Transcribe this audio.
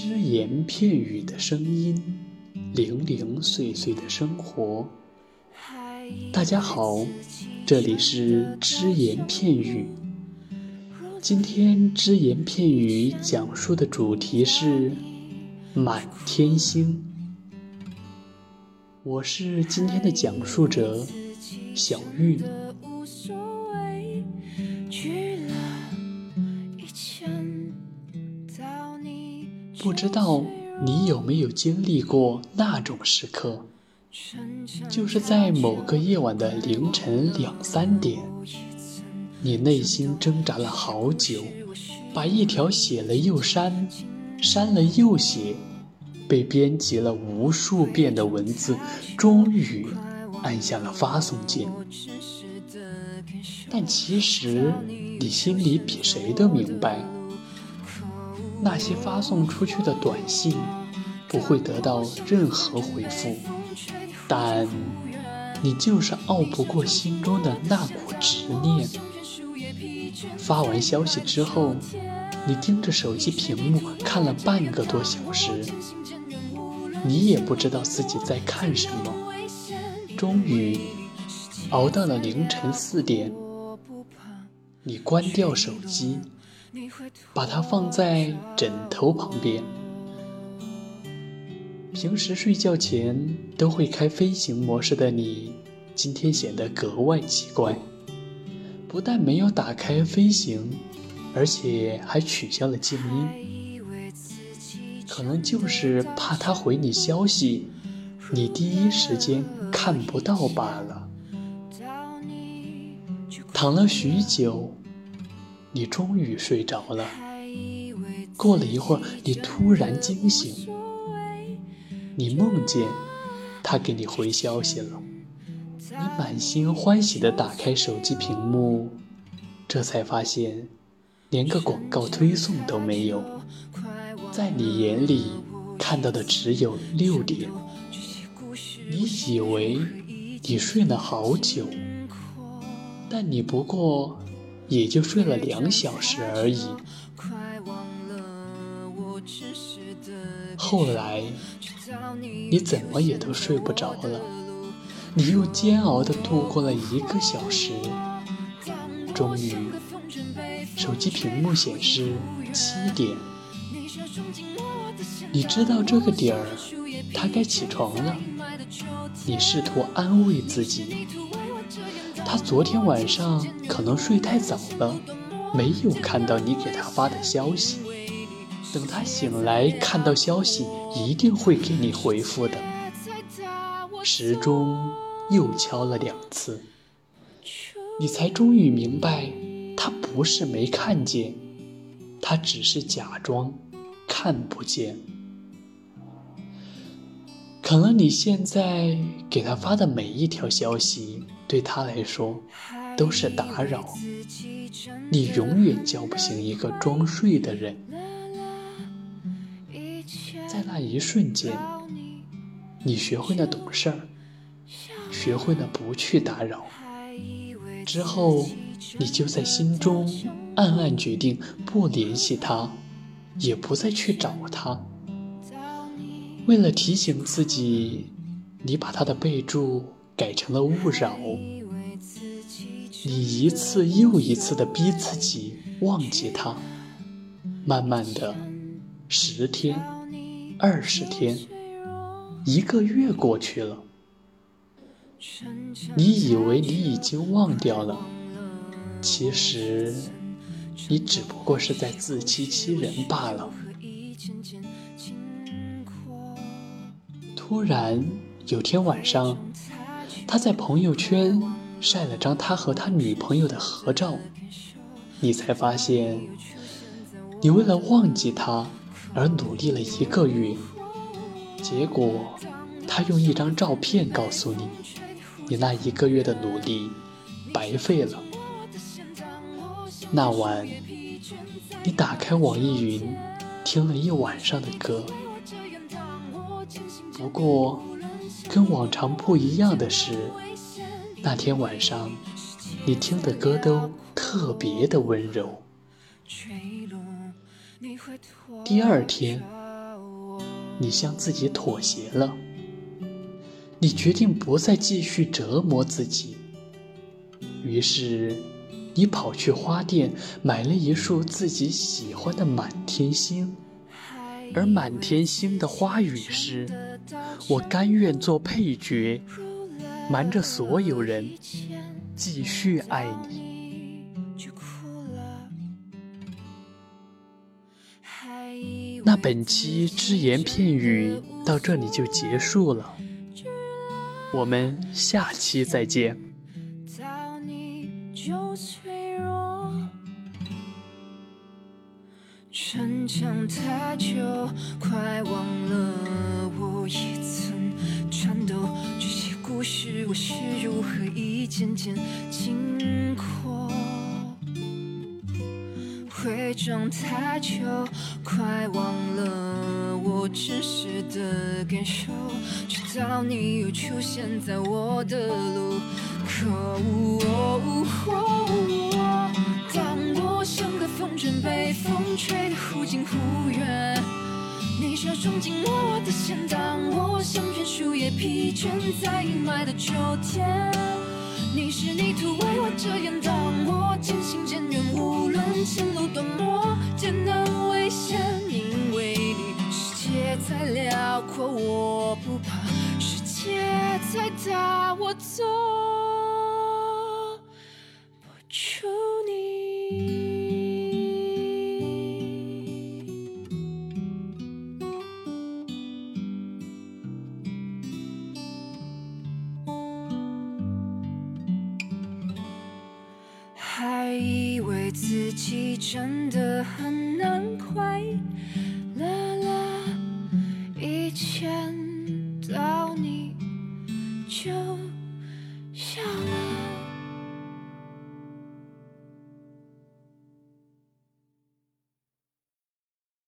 只言片语的声音，零零碎碎的生活。大家好，这里是只言片语。今天只言片语讲述的主题是满天星。我是今天的讲述者小玉。不知道你有没有经历过那种时刻，就是在某个夜晚的凌晨两三点，你内心挣扎了好久，把一条写了又删、删了又写、被编辑了无数遍的文字，终于按下了发送键。但其实你心里比谁都明白。那些发送出去的短信不会得到任何回复，但你就是拗不过心中的那股执念。发完消息之后，你盯着手机屏幕看了半个多小时，你也不知道自己在看什么。终于熬到了凌晨四点，你关掉手机。把它放在枕头旁边。平时睡觉前都会开飞行模式的你，今天显得格外奇怪。不但没有打开飞行，而且还取消了静音。可能就是怕他回你消息，你第一时间看不到罢了。躺了许久。你终于睡着了。过了一会儿，你突然惊醒，你梦见他给你回消息了。你满心欢喜地打开手机屏幕，这才发现连个广告推送都没有。在你眼里看到的只有六点。你以为你睡了好久，但你不过。也就睡了两小时而已。后来，你怎么也都睡不着了。你又煎熬地度过了一个小时，终于，手机屏幕显示七点。你知道这个点儿，他该起床了。你试图安慰自己。他昨天晚上可能睡太早了，没有看到你给他发的消息。等他醒来看到消息，一定会给你回复的。时钟又敲了两次，你才终于明白，他不是没看见，他只是假装看不见。可能你现在给他发的每一条消息。对他来说，都是打扰。你永远叫不醒一个装睡的人。在那一瞬间，你学会了懂事，学会了不去打扰。之后，你就在心中暗暗决定不联系他，也不再去找他。为了提醒自己，你把他的备注。改成了勿扰，你一次又一次的逼自己忘记他，慢慢的，十天、二十天、一个月过去了，你以为你已经忘掉了，其实你只不过是在自欺欺人罢了。突然有天晚上。他在朋友圈晒了张他和他女朋友的合照，你才发现，你为了忘记他而努力了一个月，结果他用一张照片告诉你，你那一个月的努力白费了。那晚，你打开网易云，听了一晚上的歌，不过。跟往常不一样的是，那天晚上你听的歌都特别的温柔。第二天，你向自己妥协了，你决定不再继续折磨自己。于是，你跑去花店买了一束自己喜欢的满天星，而满天星的花语是：我甘愿做配角，瞒着所有人，继续爱你。那本期只言片语到这里就结束了，我们下期再见。逞强太久，快忘了我也曾颤抖。这些故事，我是如何一件件经过？伪装太久，快忘了我真实的感受，直到你又出现在我的路口。被风吹得忽近忽远，你却冲进我的线，当我像片树叶，疲倦在阴霾的秋天。你是泥土为我遮掩，当我渐行渐远，无论前路多么艰难危险，因为你，世界再辽阔我不怕，世界再大我走真的很难快